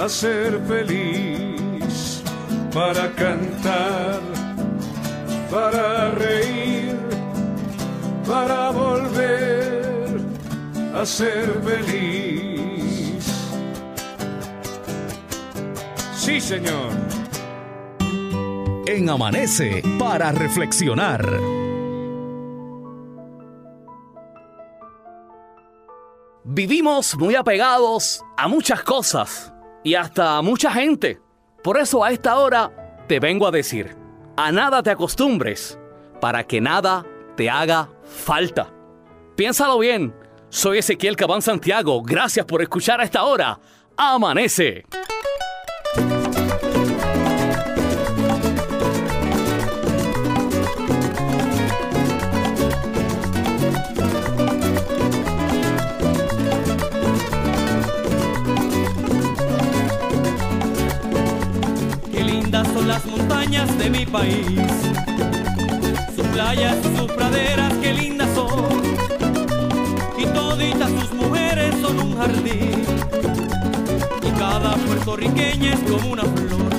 a ser feliz, para cantar, para reír, para volver a ser feliz. Sí, Señor en Amanece para reflexionar. Vivimos muy apegados a muchas cosas. Y hasta mucha gente. Por eso a esta hora te vengo a decir, a nada te acostumbres, para que nada te haga falta. Piénsalo bien, soy Ezequiel Cabán Santiago, gracias por escuchar a esta hora. Amanece. Las montañas de mi país. Sus playas sus praderas, qué lindas son. Y toditas sus mujeres son un jardín. Y cada puertorriqueña es como una flor.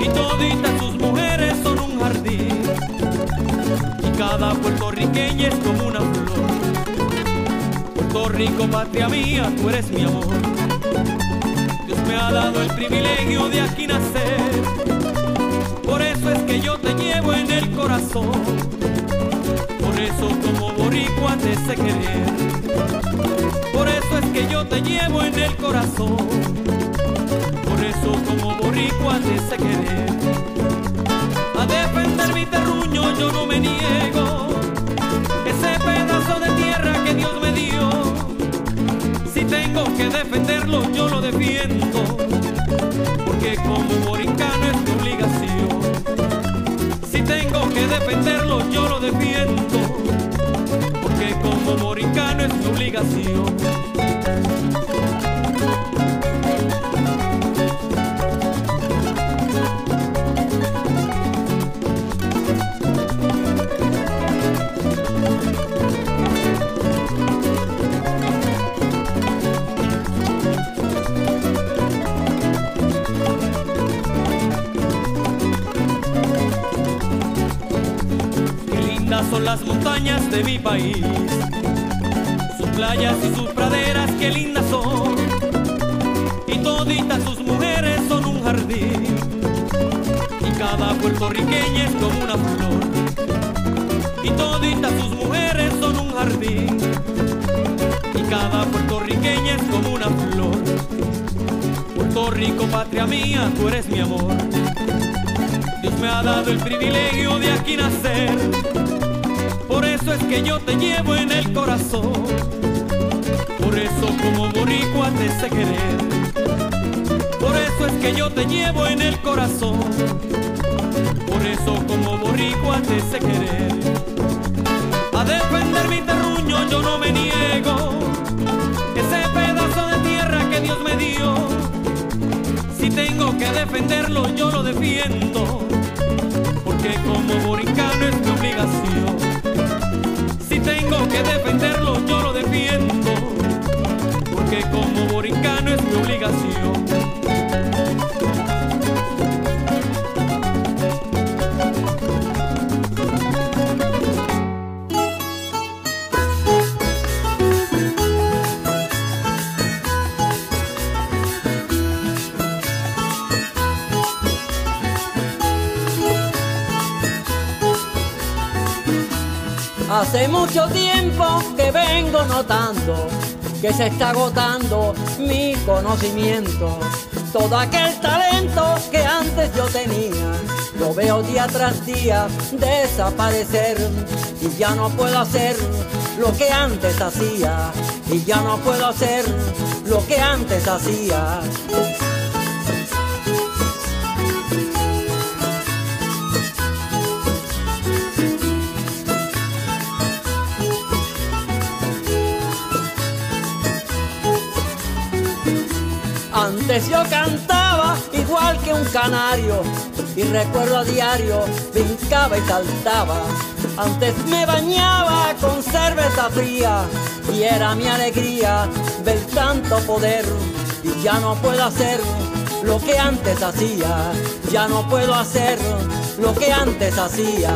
Y toditas sus mujeres son un jardín. Y cada puertorriqueña es como una flor. Puerto Rico, patria mía, tú eres mi amor me ha dado el privilegio de aquí nacer. Por eso es que yo te llevo en el corazón. Por eso como boricua te sé querer. Por eso es que yo te llevo en el corazón. Por eso como boricua te sé querer. A defender mi terruño yo no me niego. Ese pedazo de tierra que Dios me dio tengo que defenderlo, yo lo defiendo, porque como borincano es mi obligación. Si tengo que defenderlo, yo lo defiendo, porque como borincano es mi obligación. Mi país. Sus playas y sus praderas, qué lindas son. Y toditas sus mujeres son un jardín. Y cada puertorriqueña es como una flor. Y toditas sus mujeres son un jardín. Y cada puertorriqueña es como una flor. Puerto Rico, patria mía, tú eres mi amor. Dios me ha dado el privilegio de aquí nacer por eso es que yo te llevo en el corazón. Por eso como boricua te sé querer. Por eso es que yo te llevo en el corazón. Por eso como boricua te sé querer. A defender mi terruño yo no me niego. Ese pedazo de tierra que Dios me dio. Si tengo que defenderlo yo lo defiendo. Porque como boricano es mi obligación mucho tiempo que vengo notando que se está agotando mi conocimiento. Todo aquel talento que antes yo tenía, lo veo día tras día desaparecer y ya no puedo hacer lo que antes hacía y ya no puedo hacer lo que antes hacía. Antes yo cantaba igual que un canario y recuerdo a diario brincaba y saltaba. Antes me bañaba con cerveza fría y era mi alegría ver tanto poder y ya no puedo hacer lo que antes hacía, ya no puedo hacer lo que antes hacía.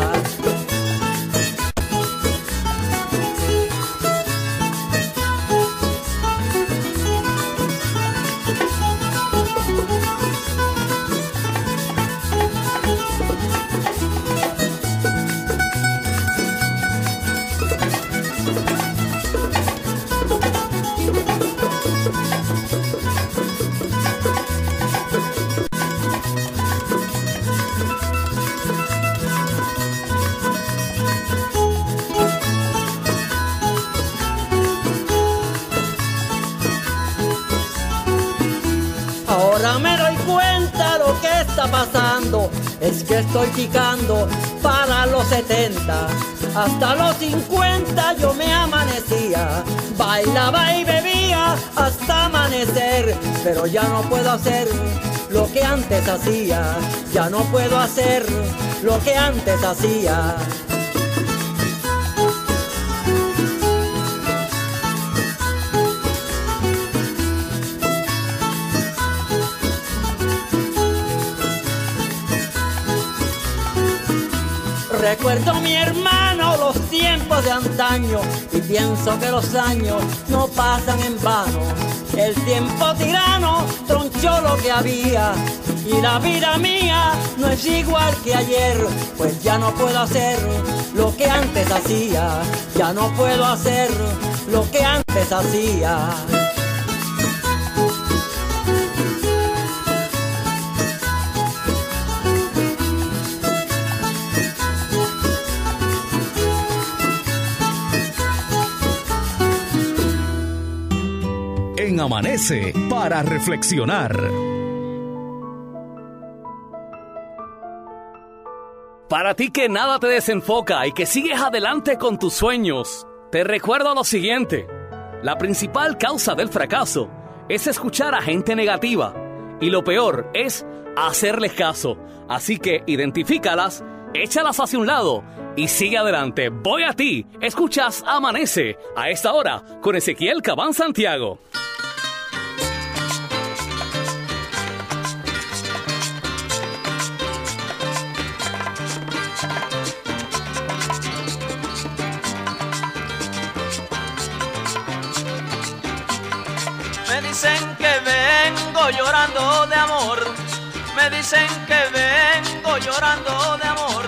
Estoy picando para los 70. Hasta los 50 yo me amanecía, bailaba y bebía hasta amanecer, pero ya no puedo hacer lo que antes hacía, ya no puedo hacer lo que antes hacía. Recuerdo mi hermano los tiempos de antaño y pienso que los años no pasan en vano. El tiempo tirano tronchó lo que había y la vida mía no es igual que ayer, pues ya no puedo hacer lo que antes hacía, ya no puedo hacer lo que antes hacía. Amanece para reflexionar. Para ti que nada te desenfoca y que sigues adelante con tus sueños, te recuerdo lo siguiente. La principal causa del fracaso es escuchar a gente negativa y lo peor es hacerles caso. Así que identifícalas, échalas hacia un lado y sigue adelante. Voy a ti. Escuchas Amanece a esta hora con Ezequiel Cabán Santiago. Dicen que vengo llorando de amor. Me dicen que vengo llorando de amor.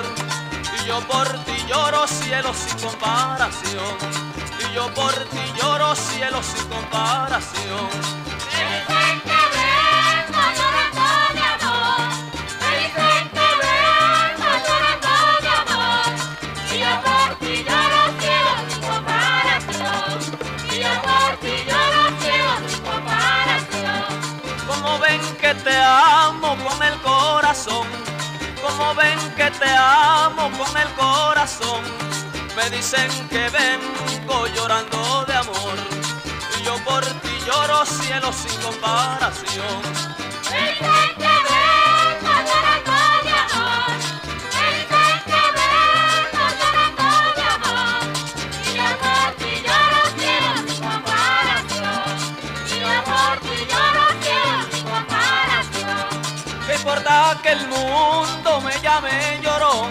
Y yo por ti lloro cielo sin comparación. Y yo por ti lloro cielo sin comparación. Como ven que te amo con el corazón. Me dicen que vengo llorando de amor. Y yo por ti lloro cielo sin comparación. Que el mundo me llame llorón?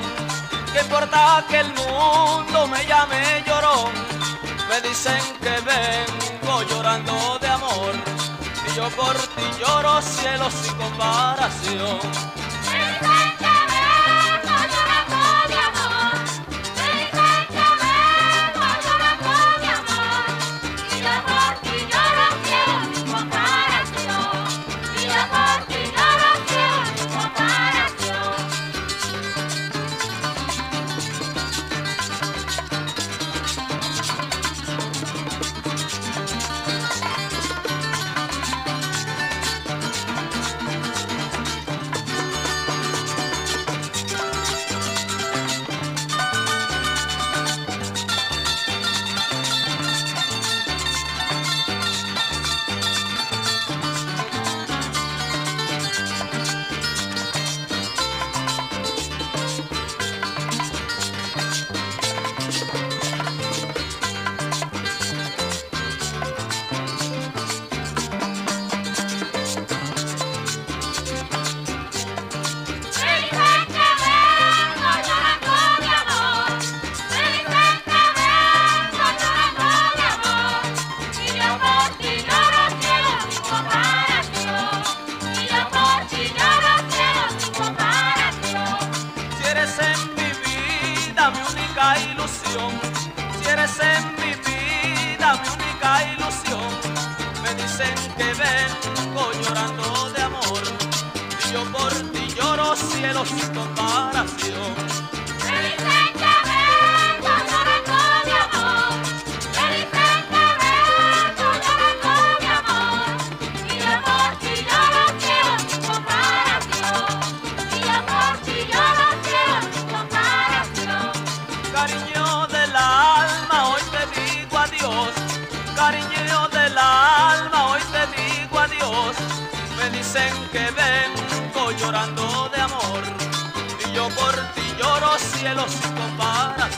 ¿Qué importa que el mundo me llame llorón? Me dicen que vengo llorando de amor. Y yo por ti lloro cielo sin comparación. Dicen que vengo llorando de amor y yo por ti lloro cielo sin comparación.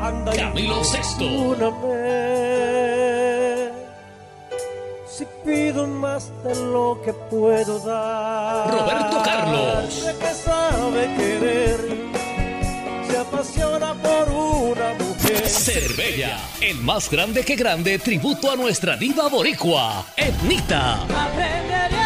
Anda Camilo perdóname. Si pido más de lo que puedo dar. Roberto Carlos. Sé que sabe querer. Se apasiona por una mujer. Cervella, el más grande que grande tributo a nuestra diva boricua, Etnita. Aprenderé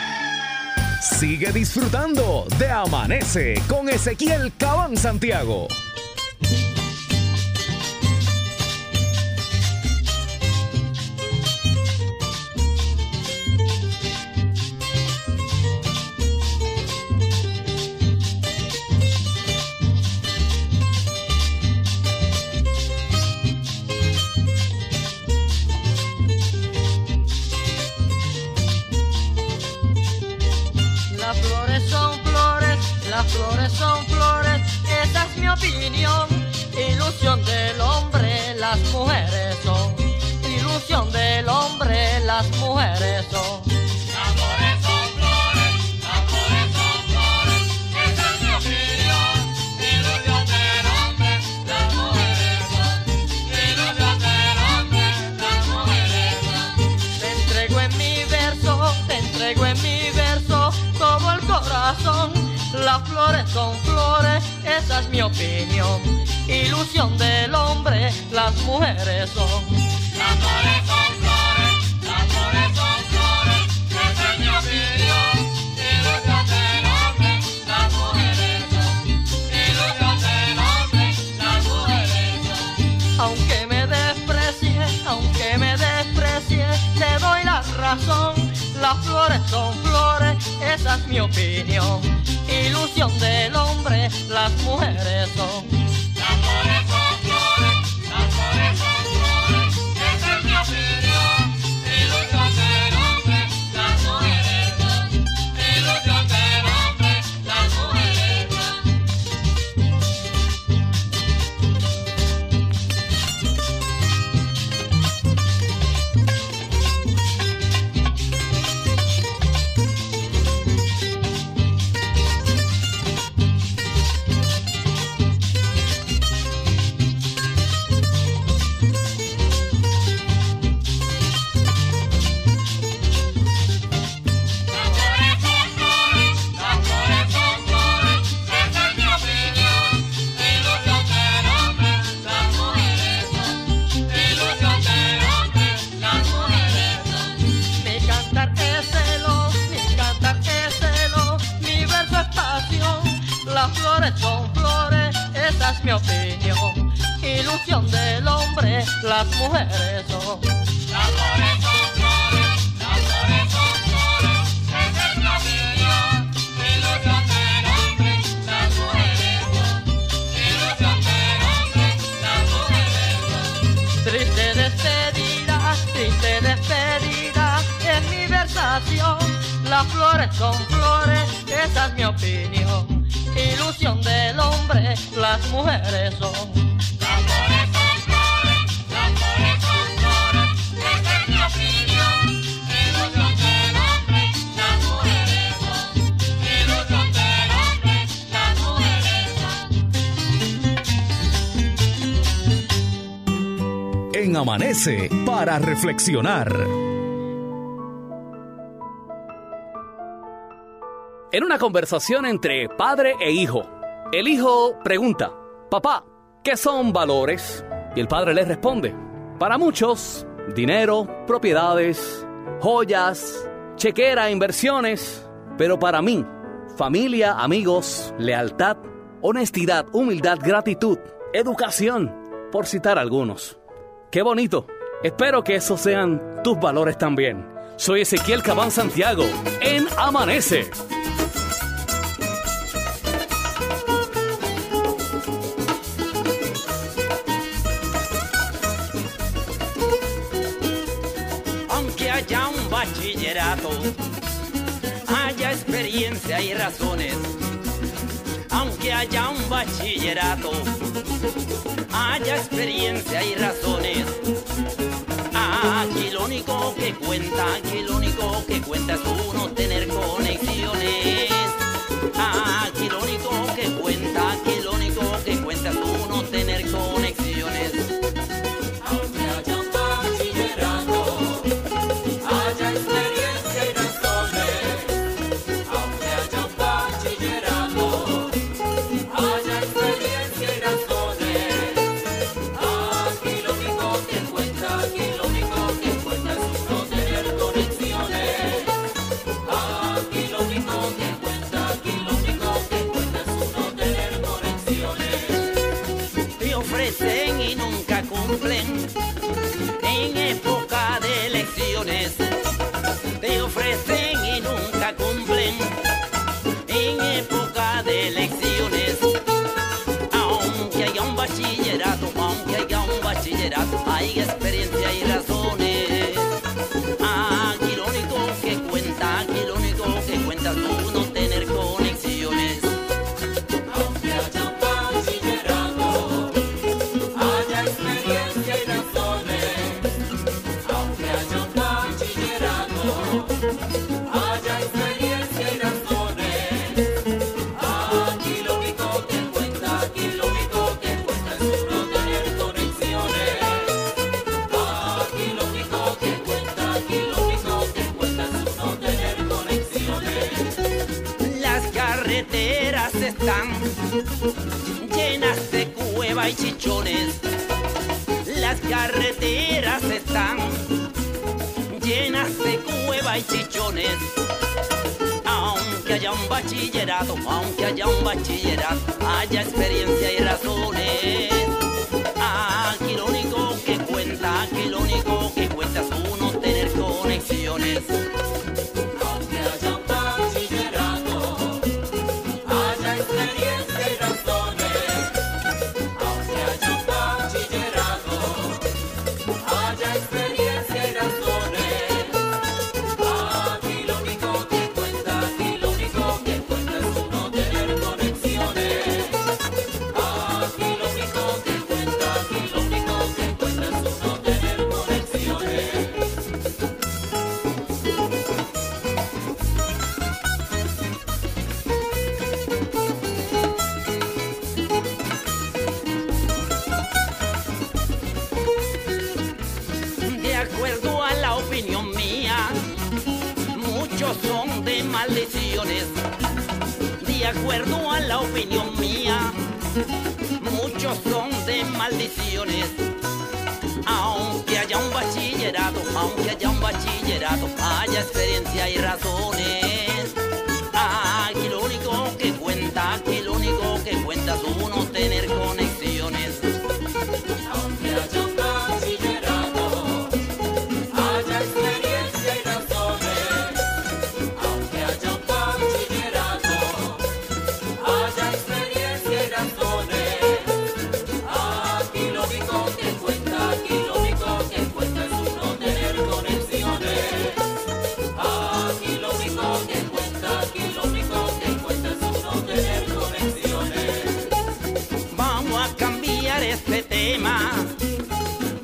Sigue disfrutando de Amanece con Ezequiel Cabán Santiago. Flores son flores, las flores son flores, esa es mi opinión. Ilusión del hombre, las mujeres son. Ilusión del hombre, las mujeres son. Flores son flores, esa es mi opinión. Ilusión del hombre, las mujeres son. Las flores son flores, las flores son flores, esa es mi opinión. Ilusión del hombre, las mujeres son. Ilusión del hombre, las mujeres son. Aunque me desprecie, aunque me desprecie, te doy la razón. Las flores son flores, esa es mi opinión. Ilusión del hombre, las mujeres son. en Amanece para reflexionar. En una conversación entre padre e hijo, el hijo pregunta, papá, ¿qué son valores? Y el padre le responde, para muchos, dinero, propiedades, joyas, chequera, inversiones, pero para mí, familia, amigos, lealtad, honestidad, humildad, gratitud, educación, por citar algunos. Qué bonito. Espero que esos sean tus valores también. Soy Ezequiel Cabán Santiago en Amanece. Aunque haya un bachillerato, haya experiencia y razones que haya un bachillerato, haya experiencia y razones. Ah, aquí lo único que cuenta, aquí lo único que cuenta es uno tener conexiones. Ah,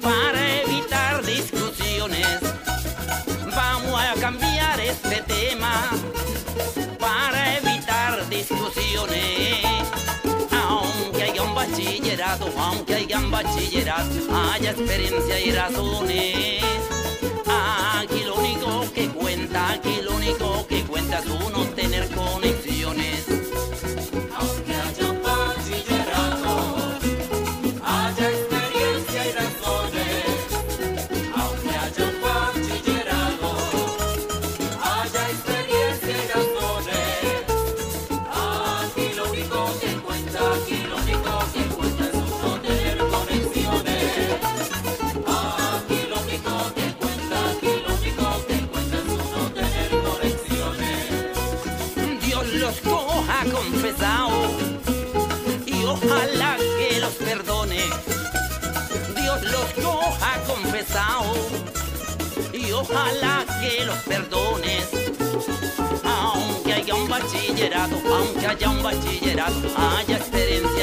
para evitar discusiones. Vamos a cambiar este tema para evitar discusiones. Aunque haya un bachillerato, aunque haya un bachillerato, haya experiencia y razones. Aquí lo único que cuenta, aquí lo único que cuenta es uno tener conexiones. ojalá que los perdones. Aunque haya un bachillerato, aunque haya un bachillerato, haya experiencia.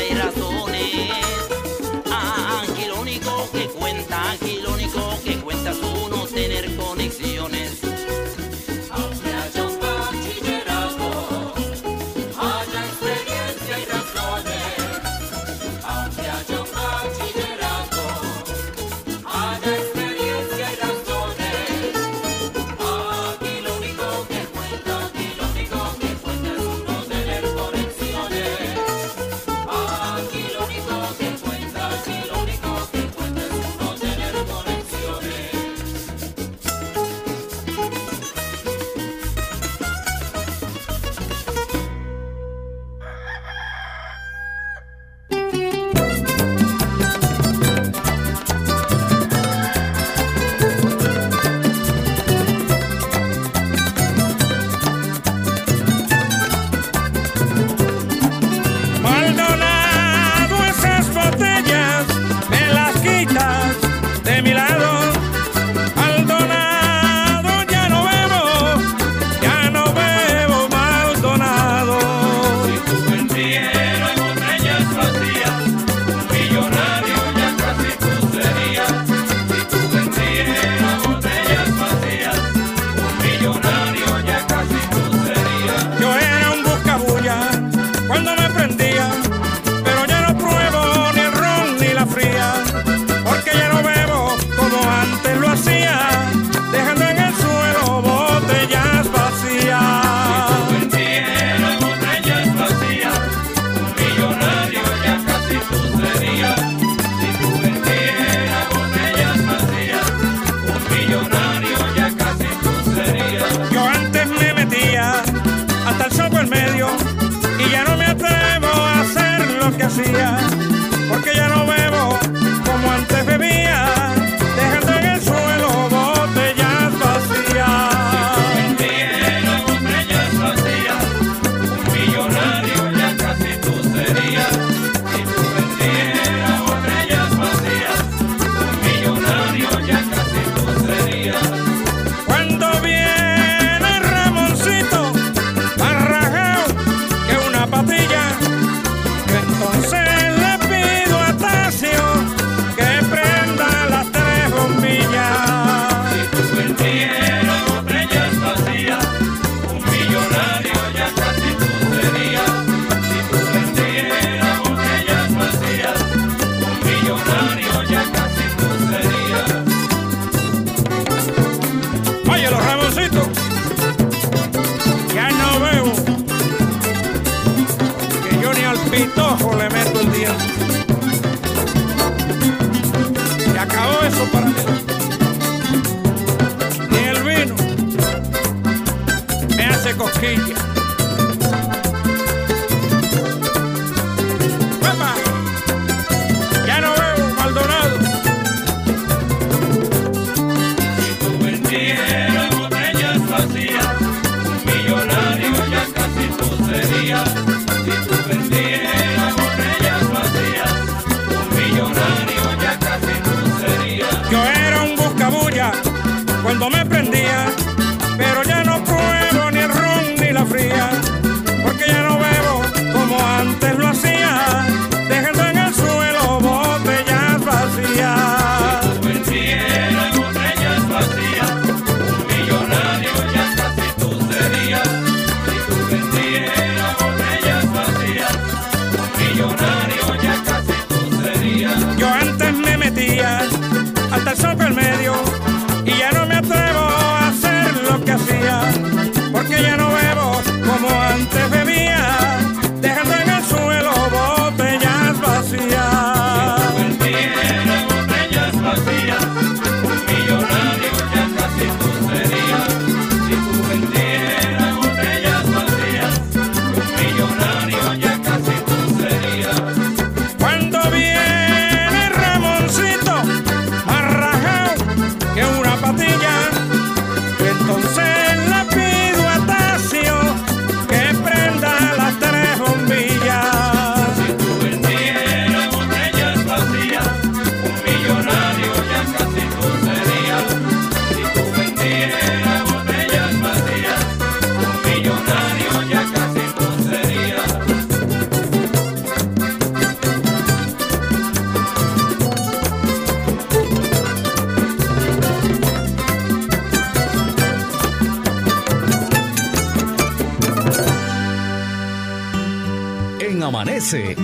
gente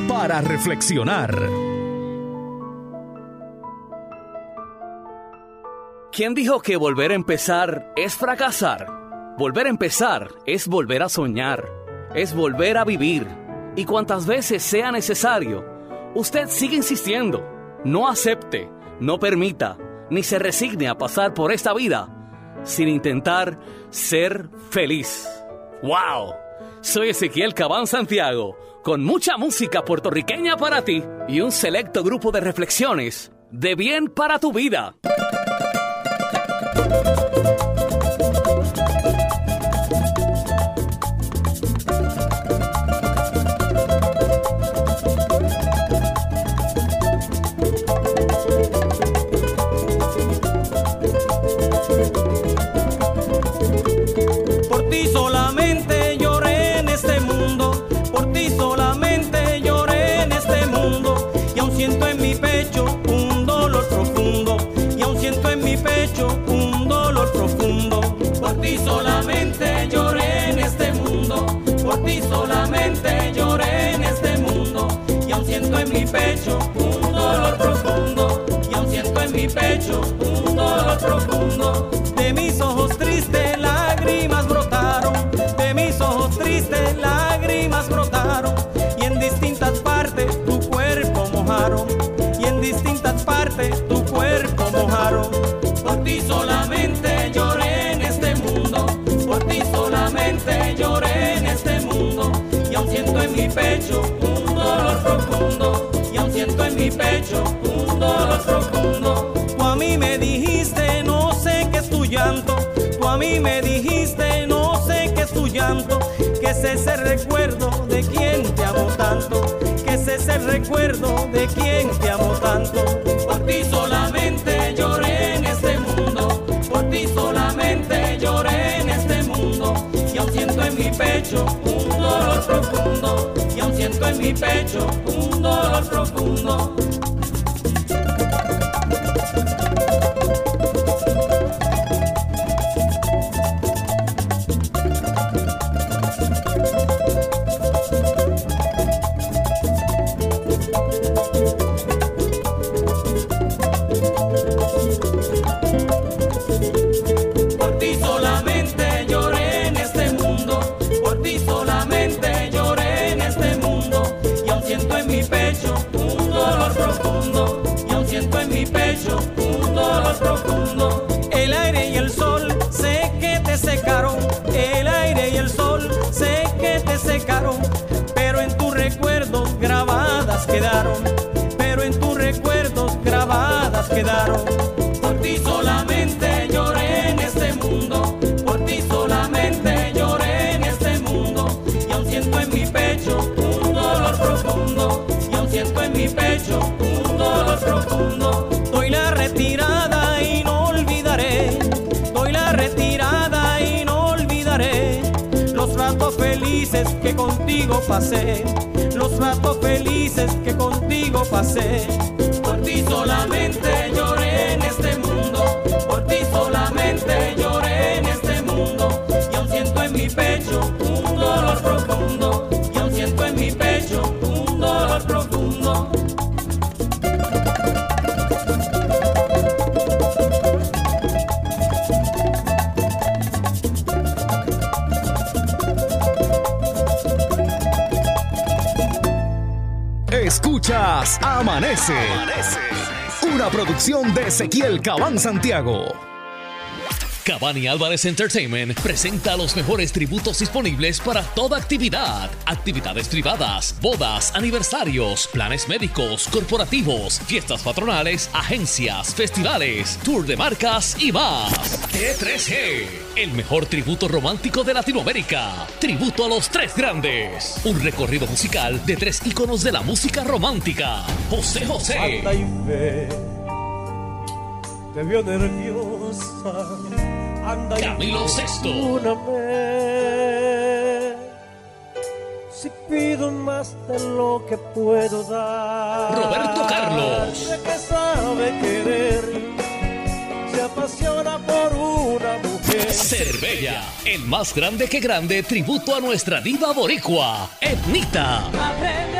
Para reflexionar. ¿Quién dijo que volver a empezar es fracasar? Volver a empezar es volver a soñar, es volver a vivir. Y cuantas veces sea necesario, usted sigue insistiendo. No acepte, no permita, ni se resigne a pasar por esta vida sin intentar ser feliz. ¡Wow! Soy Ezequiel Cabán Santiago, con mucha música puertorriqueña para ti y un selecto grupo de reflexiones de bien para tu vida. Un dolor profundo, y aún siento en mi pecho un dolor profundo. De mis ojos tristes lágrimas brotaron, de mis ojos tristes lágrimas brotaron, y en distintas partes tu cuerpo mojaron, y en distintas partes tu cuerpo mojaron. Por ti solamente lloré en este mundo, por ti solamente lloré en este mundo, y aún siento en mi pecho pecho un dolor profundo. Tú a mí me dijiste no sé qué es tu llanto, tú a mí me dijiste no sé qué es tu llanto, que es ese recuerdo de quien te amo tanto, que es ese recuerdo de quien te amo tanto. Por ti solamente lloré en este mundo, por ti solamente lloré en este mundo, y aún siento en mi pecho un dolor profundo, y aún siento en mi pecho un dolor profundo. Que contigo pasé, los ratos felices que contigo pasé. Una producción de Ezequiel Cabán Santiago. Cavani Álvarez Entertainment presenta los mejores tributos disponibles para toda actividad. Actividades privadas, bodas, aniversarios, planes médicos, corporativos, fiestas patronales, agencias, festivales, tour de marcas y más. T3G, el mejor tributo romántico de Latinoamérica. Tributo a los tres grandes. Un recorrido musical de tres íconos de la música romántica. José José. Anda y ve, te vio nerviosa. Anda y Camilo perdóname. Si pido más de lo que puedo dar. Roberto Carlos. Que sabe querer, apasiona por una mujer. Cervella, el más grande que grande tributo a nuestra diva boricua, Etnita. Aprende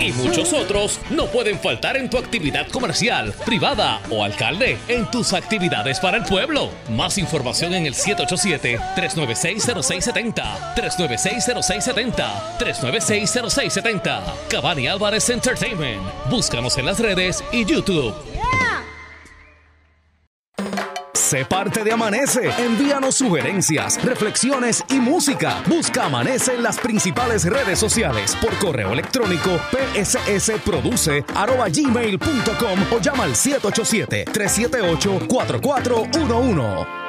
y muchos otros no pueden faltar en tu actividad comercial, privada o alcalde, en tus actividades para el pueblo. Más información en el 787-396-0670, 396-0670, 396-0670. Cabani Álvarez Entertainment. Búscanos en las redes y YouTube. Sé parte de Amanece. Envíanos sugerencias, reflexiones y música. Busca Amanece en las principales redes sociales por correo electrónico pssproduce.gmail.com o llama al 787-378-4411.